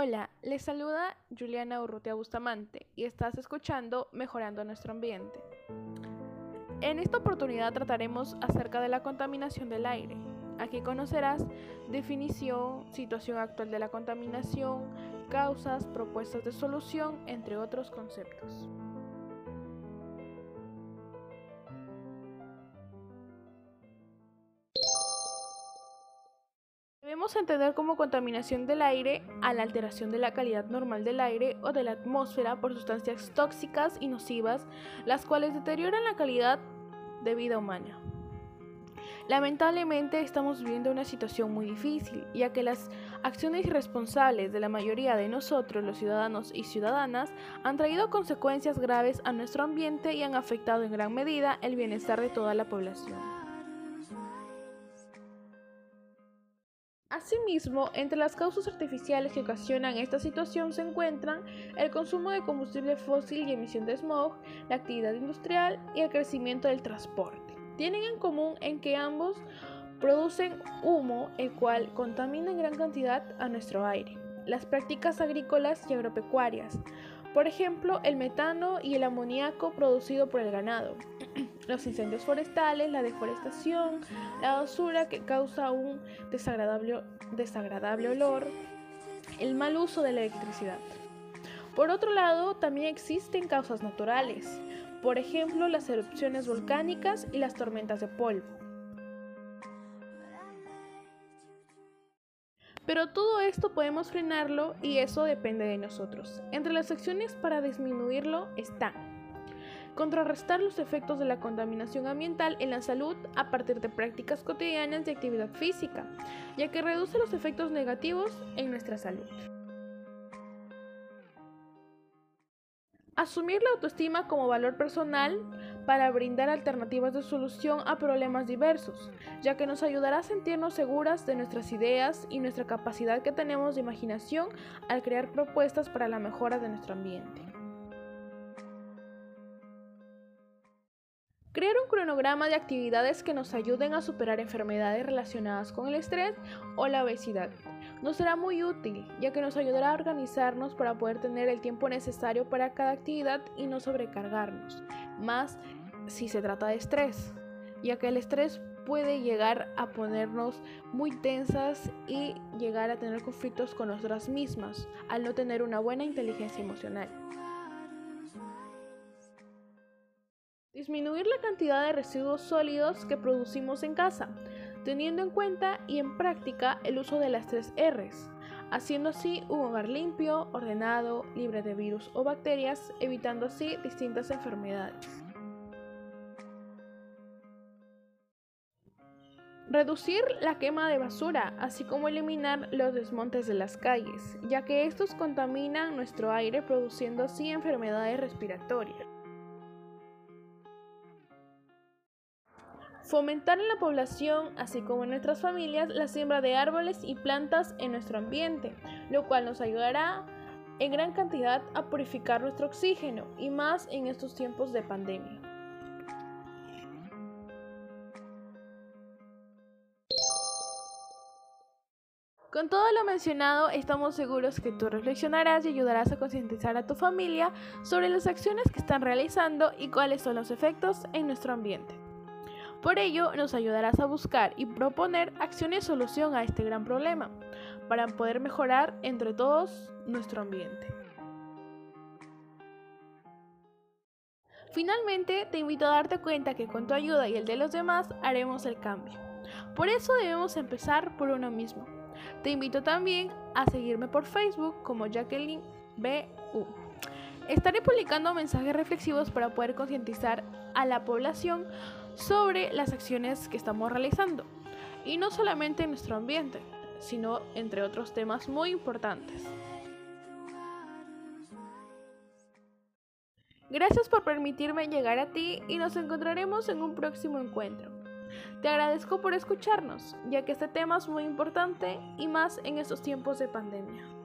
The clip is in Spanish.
Hola, les saluda Juliana Urrutia Bustamante y estás escuchando Mejorando nuestro ambiente. En esta oportunidad trataremos acerca de la contaminación del aire. Aquí conocerás definición, situación actual de la contaminación, causas, propuestas de solución, entre otros conceptos. Debemos entender como contaminación del aire a la alteración de la calidad normal del aire o de la atmósfera por sustancias tóxicas y nocivas, las cuales deterioran la calidad de vida humana. Lamentablemente estamos viviendo una situación muy difícil, ya que las acciones irresponsables de la mayoría de nosotros, los ciudadanos y ciudadanas, han traído consecuencias graves a nuestro ambiente y han afectado en gran medida el bienestar de toda la población. Asimismo, entre las causas artificiales que ocasionan esta situación se encuentran el consumo de combustible fósil y emisión de smog, la actividad industrial y el crecimiento del transporte. Tienen en común en que ambos producen humo, el cual contamina en gran cantidad a nuestro aire. Las prácticas agrícolas y agropecuarias, por ejemplo, el metano y el amoníaco producido por el ganado, los incendios forestales, la deforestación, la basura que causa un desagradable, desagradable olor, el mal uso de la electricidad. Por otro lado, también existen causas naturales, por ejemplo las erupciones volcánicas y las tormentas de polvo. Pero todo esto podemos frenarlo y eso depende de nosotros. Entre las acciones para disminuirlo están contrarrestar los efectos de la contaminación ambiental en la salud a partir de prácticas cotidianas de actividad física, ya que reduce los efectos negativos en nuestra salud. Asumir la autoestima como valor personal para brindar alternativas de solución a problemas diversos, ya que nos ayudará a sentirnos seguras de nuestras ideas y nuestra capacidad que tenemos de imaginación al crear propuestas para la mejora de nuestro ambiente. Crear un cronograma de actividades que nos ayuden a superar enfermedades relacionadas con el estrés o la obesidad. Nos será muy útil, ya que nos ayudará a organizarnos para poder tener el tiempo necesario para cada actividad y no sobrecargarnos, más si se trata de estrés, ya que el estrés puede llegar a ponernos muy tensas y llegar a tener conflictos con nosotras mismas al no tener una buena inteligencia emocional. Disminuir la cantidad de residuos sólidos que producimos en casa, teniendo en cuenta y en práctica el uso de las tres Rs, haciendo así un hogar limpio, ordenado, libre de virus o bacterias, evitando así distintas enfermedades. Reducir la quema de basura, así como eliminar los desmontes de las calles, ya que estos contaminan nuestro aire produciendo así enfermedades respiratorias. Fomentar en la población, así como en nuestras familias, la siembra de árboles y plantas en nuestro ambiente, lo cual nos ayudará en gran cantidad a purificar nuestro oxígeno y más en estos tiempos de pandemia. Con todo lo mencionado, estamos seguros que tú reflexionarás y ayudarás a concientizar a tu familia sobre las acciones que están realizando y cuáles son los efectos en nuestro ambiente. Por ello, nos ayudarás a buscar y proponer acciones solución a este gran problema, para poder mejorar entre todos nuestro ambiente. Finalmente, te invito a darte cuenta que con tu ayuda y el de los demás haremos el cambio. Por eso debemos empezar por uno mismo. Te invito también a seguirme por Facebook como Jacqueline BU. Estaré publicando mensajes reflexivos para poder concientizar a la población sobre las acciones que estamos realizando. Y no solamente en nuestro ambiente, sino entre otros temas muy importantes. Gracias por permitirme llegar a ti y nos encontraremos en un próximo encuentro. Te agradezco por escucharnos, ya que este tema es muy importante y más en estos tiempos de pandemia.